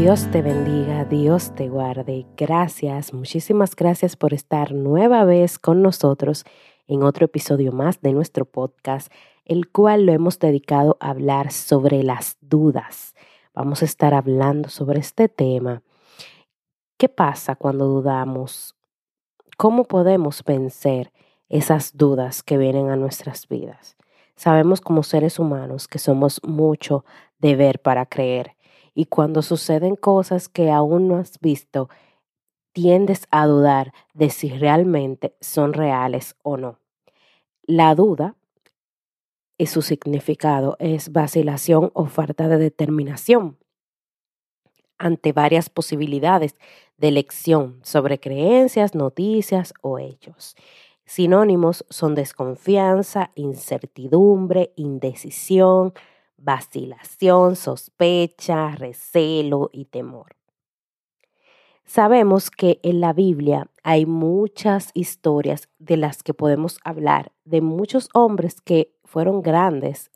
Dios te bendiga, Dios te guarde. Gracias, muchísimas gracias por estar nueva vez con nosotros en otro episodio más de nuestro podcast, el cual lo hemos dedicado a hablar sobre las dudas. Vamos a estar hablando sobre este tema ¿Qué pasa cuando dudamos? ¿Cómo podemos vencer esas dudas que vienen a nuestras vidas? Sabemos como seres humanos que somos mucho de ver para creer y cuando suceden cosas que aún no has visto, tiendes a dudar de si realmente son reales o no. La duda y su significado es vacilación o falta de determinación ante varias posibilidades de elección sobre creencias, noticias o hechos. Sinónimos son desconfianza, incertidumbre, indecisión, vacilación, sospecha, recelo y temor. Sabemos que en la Biblia hay muchas historias de las que podemos hablar, de muchos hombres que fueron grandes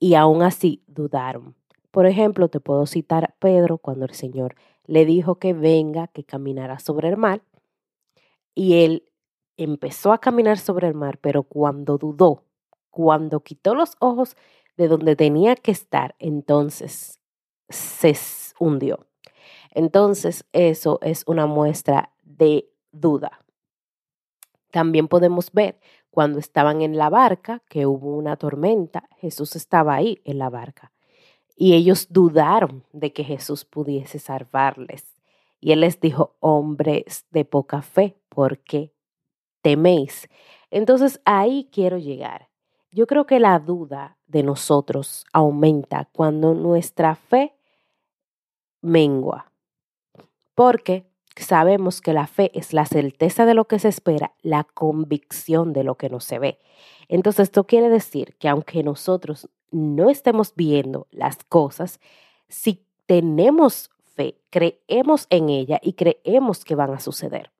y aún así dudaron. Por ejemplo, te puedo citar a Pedro cuando el Señor le dijo que venga, que caminara sobre el mar, y él empezó a caminar sobre el mar, pero cuando dudó, cuando quitó los ojos de donde tenía que estar, entonces se hundió. Entonces, eso es una muestra de duda. También podemos ver cuando estaban en la barca, que hubo una tormenta, Jesús estaba ahí en la barca. Y ellos dudaron de que Jesús pudiese salvarles. Y él les dijo, hombres de poca fe, ¿por qué teméis? Entonces ahí quiero llegar. Yo creo que la duda de nosotros aumenta cuando nuestra fe mengua. Porque sabemos que la fe es la certeza de lo que se espera, la convicción de lo que no se ve. Entonces esto quiere decir que aunque nosotros no estemos viendo las cosas, si tenemos fe, creemos en ella y creemos que van a suceder.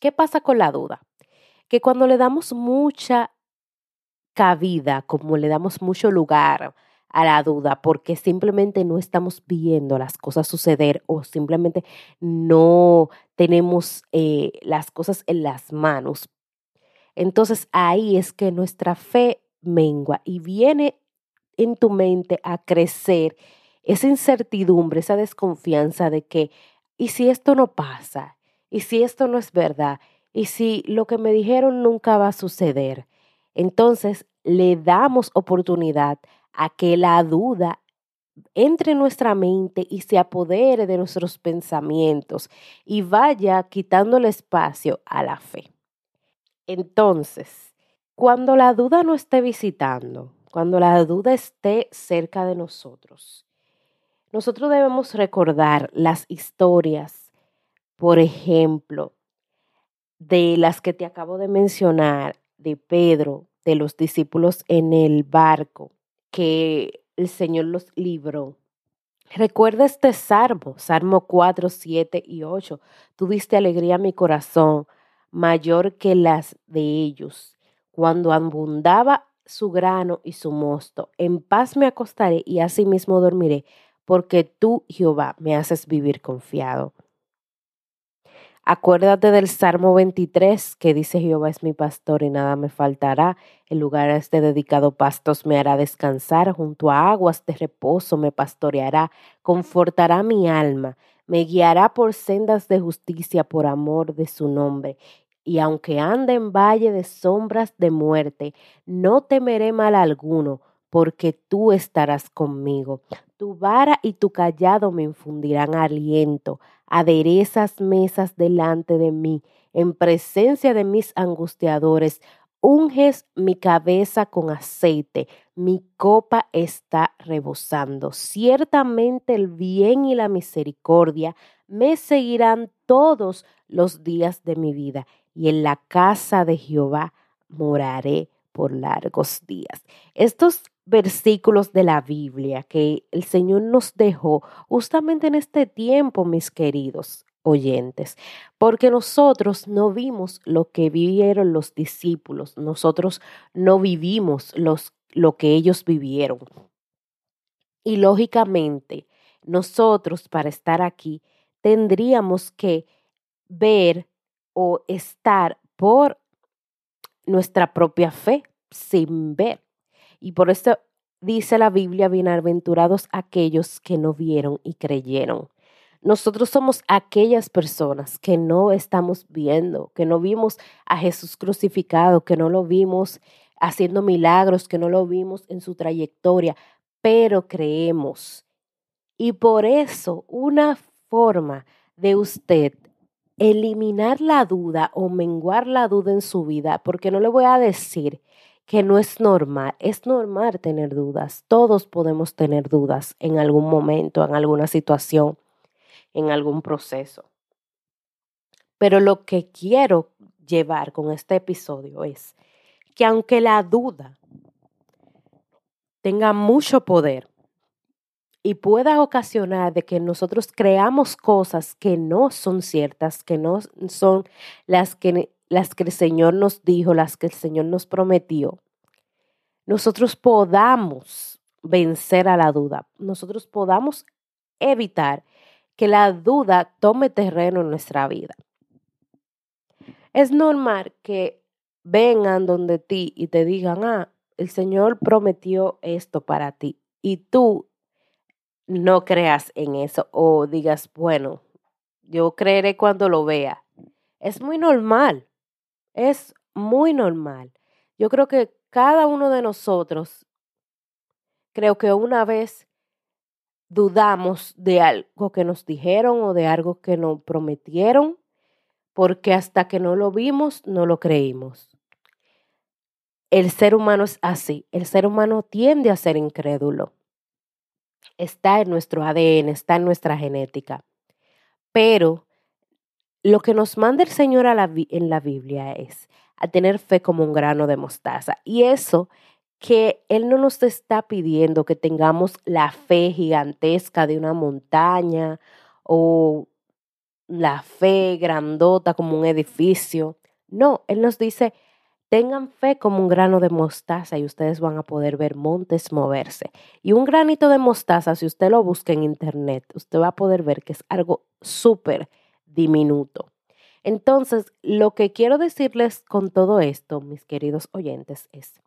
¿Qué pasa con la duda? Que cuando le damos mucha cabida, como le damos mucho lugar a la duda, porque simplemente no estamos viendo las cosas suceder o simplemente no tenemos eh, las cosas en las manos, entonces ahí es que nuestra fe mengua y viene en tu mente a crecer esa incertidumbre, esa desconfianza de que, ¿y si esto no pasa? ¿Y si esto no es verdad? ¿Y si lo que me dijeron nunca va a suceder? Entonces le damos oportunidad a que la duda entre en nuestra mente y se apodere de nuestros pensamientos y vaya quitando el espacio a la fe. Entonces, cuando la duda no esté visitando, cuando la duda esté cerca de nosotros, nosotros debemos recordar las historias, por ejemplo, de las que te acabo de mencionar, de Pedro, de los discípulos en el barco, que el Señor los libró. Recuerda este salmo, Salmo 4, 7 y 8. Tú diste alegría a mi corazón, mayor que las de ellos cuando abundaba su grano y su mosto. En paz me acostaré y asimismo dormiré, porque tú, Jehová, me haces vivir confiado. Acuérdate del Salmo 23 que dice Jehová es mi pastor y nada me faltará. El lugar este dedicado pastos me hará descansar, junto a aguas de reposo me pastoreará, confortará mi alma, me guiará por sendas de justicia por amor de su nombre. Y aunque ande en valle de sombras de muerte, no temeré mal alguno, porque tú estarás conmigo. Tu vara y tu callado me infundirán aliento, aderezas mesas delante de mí, en presencia de mis angustiadores, unges mi cabeza con aceite, mi copa está rebosando. Ciertamente el bien y la misericordia me seguirán todos los días de mi vida y en la casa de Jehová moraré por largos días. Estos versículos de la Biblia que el Señor nos dejó justamente en este tiempo, mis queridos, oyentes, porque nosotros no vimos lo que vivieron los discípulos, nosotros no vivimos los, lo que ellos vivieron. Y lógicamente, nosotros para estar aquí tendríamos que ver o estar por nuestra propia fe sin ver. Y por eso dice la Biblia, bienaventurados aquellos que no vieron y creyeron. Nosotros somos aquellas personas que no estamos viendo, que no vimos a Jesús crucificado, que no lo vimos haciendo milagros, que no lo vimos en su trayectoria, pero creemos. Y por eso una forma de usted eliminar la duda o menguar la duda en su vida, porque no le voy a decir que no es normal, es normal tener dudas, todos podemos tener dudas en algún momento, en alguna situación en algún proceso. Pero lo que quiero llevar con este episodio es que aunque la duda tenga mucho poder y pueda ocasionar de que nosotros creamos cosas que no son ciertas, que no son las que, las que el Señor nos dijo, las que el Señor nos prometió, nosotros podamos vencer a la duda, nosotros podamos evitar que la duda tome terreno en nuestra vida. Es normal que vengan donde ti y te digan, ah, el Señor prometió esto para ti y tú no creas en eso o digas, bueno, yo creeré cuando lo vea. Es muy normal, es muy normal. Yo creo que cada uno de nosotros, creo que una vez dudamos de algo que nos dijeron o de algo que nos prometieron, porque hasta que no lo vimos, no lo creímos. El ser humano es así, el ser humano tiende a ser incrédulo. Está en nuestro ADN, está en nuestra genética. Pero lo que nos manda el Señor en la Biblia es a tener fe como un grano de mostaza. Y eso que Él no nos está pidiendo que tengamos la fe gigantesca de una montaña o la fe grandota como un edificio. No, Él nos dice, tengan fe como un grano de mostaza y ustedes van a poder ver montes moverse. Y un granito de mostaza, si usted lo busca en internet, usted va a poder ver que es algo súper diminuto. Entonces, lo que quiero decirles con todo esto, mis queridos oyentes, es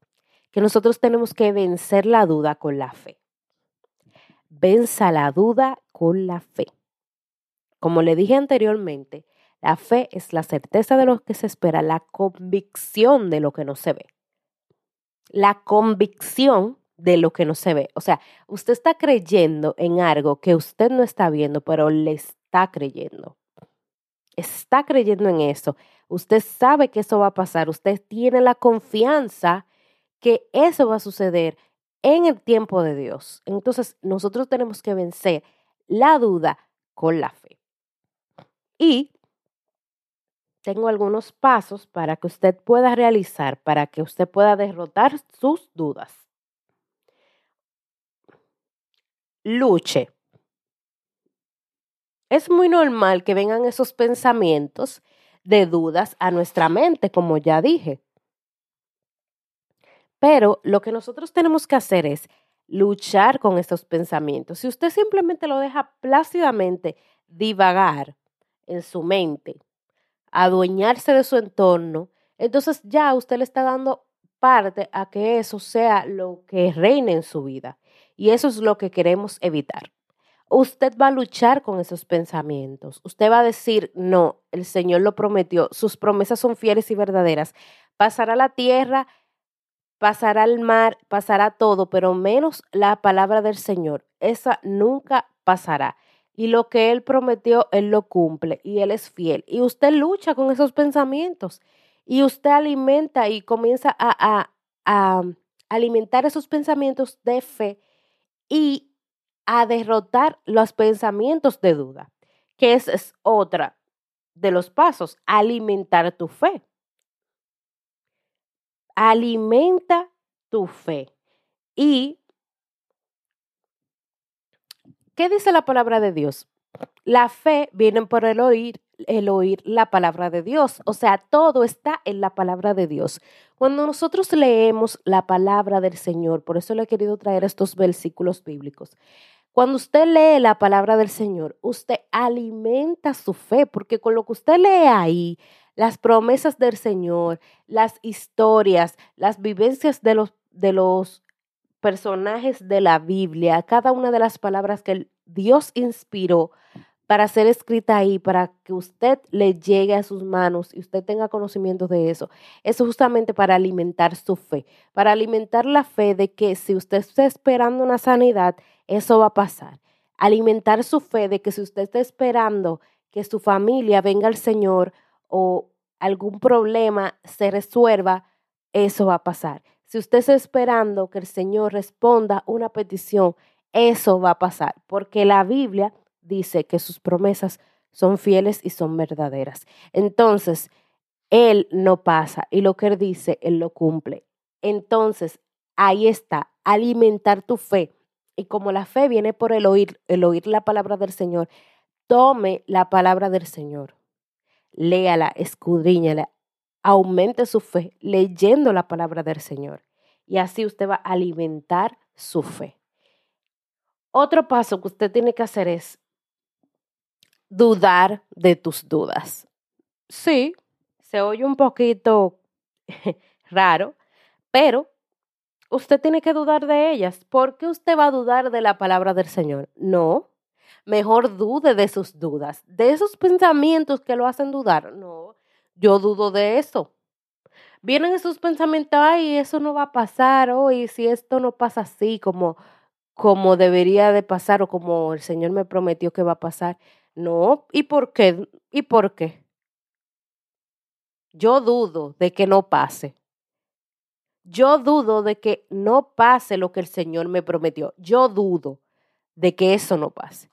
que nosotros tenemos que vencer la duda con la fe. Venza la duda con la fe. Como le dije anteriormente, la fe es la certeza de lo que se espera, la convicción de lo que no se ve. La convicción de lo que no se ve. O sea, usted está creyendo en algo que usted no está viendo, pero le está creyendo. Está creyendo en eso. Usted sabe que eso va a pasar. Usted tiene la confianza que eso va a suceder en el tiempo de Dios. Entonces, nosotros tenemos que vencer la duda con la fe. Y tengo algunos pasos para que usted pueda realizar, para que usted pueda derrotar sus dudas. Luche. Es muy normal que vengan esos pensamientos de dudas a nuestra mente, como ya dije. Pero lo que nosotros tenemos que hacer es luchar con estos pensamientos. Si usted simplemente lo deja plácidamente divagar en su mente, adueñarse de su entorno, entonces ya usted le está dando parte a que eso sea lo que reine en su vida. Y eso es lo que queremos evitar. Usted va a luchar con esos pensamientos. Usted va a decir, no, el Señor lo prometió, sus promesas son fieles y verdaderas. Pasará la tierra pasará el mar, pasará todo, pero menos la palabra del Señor. Esa nunca pasará. Y lo que Él prometió, Él lo cumple y Él es fiel. Y usted lucha con esos pensamientos y usted alimenta y comienza a, alimentar esos pensamientos de fe y a derrotar los pensamientos de duda, que es otra de los pasos, alimentar tu fe alimenta tu fe. ¿Y qué dice la palabra de Dios? La fe viene por el oír, el oír la palabra de Dios. O sea, todo está en la palabra de Dios. Cuando nosotros leemos la palabra del Señor, por eso le he querido traer estos versículos bíblicos. Cuando usted lee la palabra del Señor, usted alimenta su fe, porque con lo que usted lee ahí, las promesas del Señor, las historias, las vivencias de los, de los personajes de la Biblia, cada una de las palabras que Dios inspiró para ser escrita ahí, para que usted le llegue a sus manos y usted tenga conocimiento de eso. Es justamente para alimentar su fe, para alimentar la fe de que si usted está esperando una sanidad, eso va a pasar. Alimentar su fe de que si usted está esperando que su familia venga al Señor o algún problema se resuelva, eso va a pasar. Si usted está esperando que el Señor responda una petición, eso va a pasar, porque la Biblia dice que sus promesas son fieles y son verdaderas. Entonces, Él no pasa y lo que Él dice, Él lo cumple. Entonces, ahí está, alimentar tu fe. Y como la fe viene por el oír, el oír la palabra del Señor, tome la palabra del Señor, léala, escudriñala, aumente su fe leyendo la palabra del Señor. Y así usted va a alimentar su fe. Otro paso que usted tiene que hacer es dudar de tus dudas. Sí, se oye un poquito raro, pero usted tiene que dudar de ellas. ¿Por qué usted va a dudar de la palabra del Señor? No, mejor dude de sus dudas, de esos pensamientos que lo hacen dudar. No, yo dudo de eso. Vienen esos pensamientos, ay, eso no va a pasar, hoy si esto no pasa así como, como debería de pasar o como el Señor me prometió que va a pasar. No, ¿y por qué? ¿Y por qué? Yo dudo de que no pase. Yo dudo de que no pase lo que el Señor me prometió. Yo dudo de que eso no pase.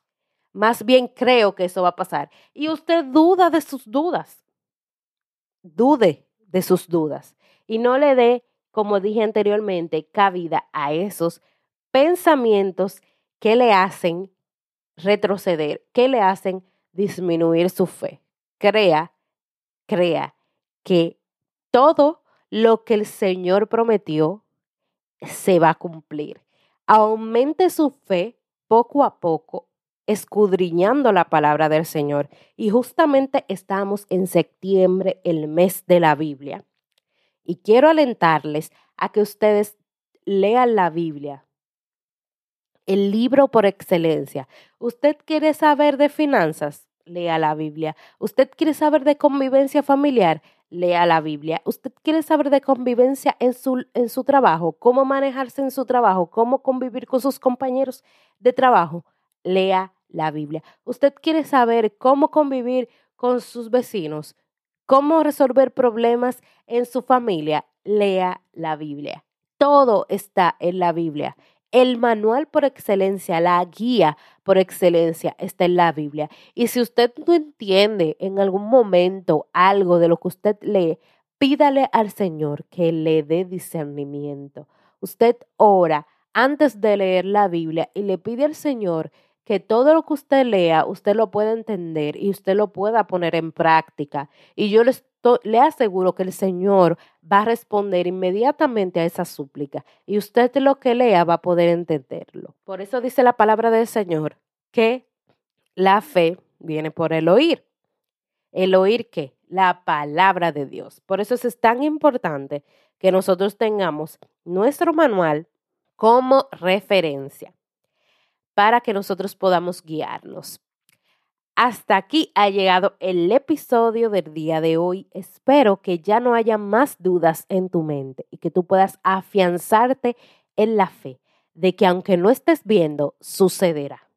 Más bien creo que eso va a pasar. Y usted duda de sus dudas. Dude de sus dudas. Y no le dé, como dije anteriormente, cabida a esos pensamientos que le hacen retroceder, que le hacen disminuir su fe. Crea, crea que todo lo que el Señor prometió se va a cumplir. Aumente su fe poco a poco, escudriñando la palabra del Señor. Y justamente estamos en septiembre, el mes de la Biblia. Y quiero alentarles a que ustedes lean la Biblia, el libro por excelencia. ¿Usted quiere saber de finanzas? Lea la Biblia. ¿Usted quiere saber de convivencia familiar? Lea la Biblia. ¿Usted quiere saber de convivencia en su, en su trabajo? ¿Cómo manejarse en su trabajo? ¿Cómo convivir con sus compañeros de trabajo? Lea la Biblia. ¿Usted quiere saber cómo convivir con sus vecinos? ¿Cómo resolver problemas en su familia? Lea la Biblia. Todo está en la Biblia. El manual por excelencia, la guía por excelencia está en la Biblia. Y si usted no entiende en algún momento algo de lo que usted lee, pídale al Señor que le dé discernimiento. Usted ora antes de leer la Biblia y le pide al Señor que todo lo que usted lea, usted lo pueda entender y usted lo pueda poner en práctica. Y yo le, le aseguro que el Señor va a responder inmediatamente a esa súplica y usted lo que lea va a poder entenderlo. Por eso dice la palabra del Señor que la fe viene por el oír. ¿El oír qué? La palabra de Dios. Por eso es tan importante que nosotros tengamos nuestro manual como referencia para que nosotros podamos guiarnos. Hasta aquí ha llegado el episodio del día de hoy. Espero que ya no haya más dudas en tu mente y que tú puedas afianzarte en la fe de que aunque no estés viendo, sucederá.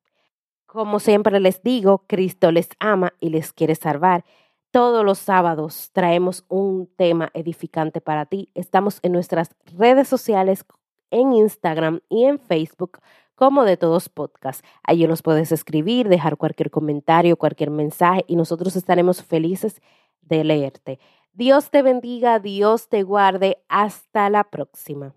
Como siempre les digo, Cristo les ama y les quiere salvar. Todos los sábados traemos un tema edificante para ti. Estamos en nuestras redes sociales, en Instagram y en Facebook como de todos podcasts. Allí nos puedes escribir, dejar cualquier comentario, cualquier mensaje y nosotros estaremos felices de leerte. Dios te bendiga, Dios te guarde. Hasta la próxima.